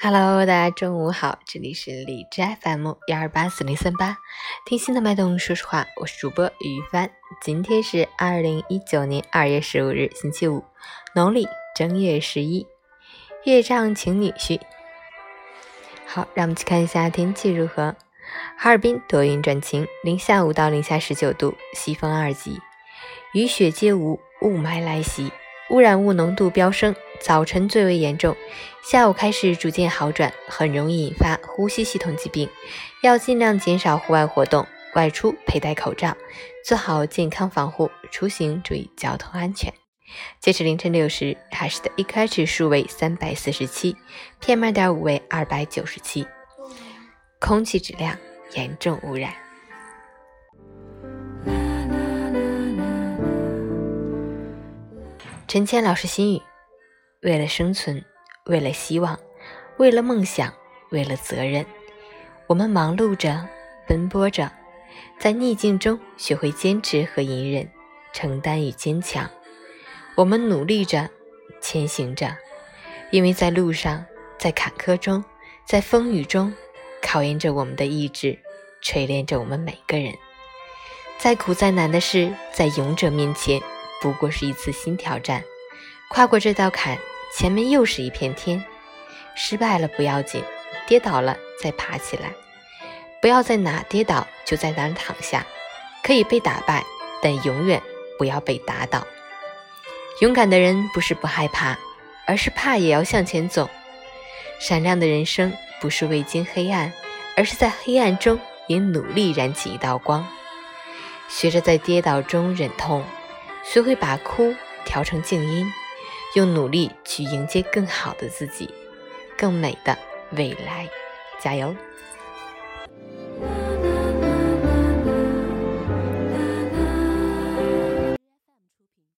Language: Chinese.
Hello，大家中午好，这里是荔枝 FM 幺二八四零三八，听心的脉动，说实话，我是主播于帆。今天是二零一九年二月十五日，星期五，农历正月十一，月上请女婿。好，让我们去看一下天气如何。哈尔滨多云转晴，零下五到零下十九度，西风二级，雨雪皆无，雾霾来袭。污染物浓度飙升，早晨最为严重，下午开始逐渐好转，很容易引发呼吸系统疾病，要尽量减少户外活动，外出佩戴口罩，做好健康防护，出行注意交通安全。截止凌晨六时，海市的 AQI 指数为三百四十七，PM 二点五为二百九十七，空气质量严重污染。陈谦老师心语：为了生存，为了希望，为了梦想，为了责任，我们忙碌着，奔波着，在逆境中学会坚持和隐忍，承担与坚强。我们努力着，前行着，因为在路上，在坎坷中，在风雨中，考验着我们的意志，锤炼着我们每个人。再苦再难的事，在勇者面前。不过是一次新挑战，跨过这道坎，前面又是一片天。失败了不要紧，跌倒了再爬起来。不要在哪跌倒就在哪躺下。可以被打败，但永远不要被打倒。勇敢的人不是不害怕，而是怕也要向前走。闪亮的人生不是未经黑暗，而是在黑暗中也努力燃起一道光。学着在跌倒中忍痛。学会把哭调成静音，用努力去迎接更好的自己，更美的未来，加油！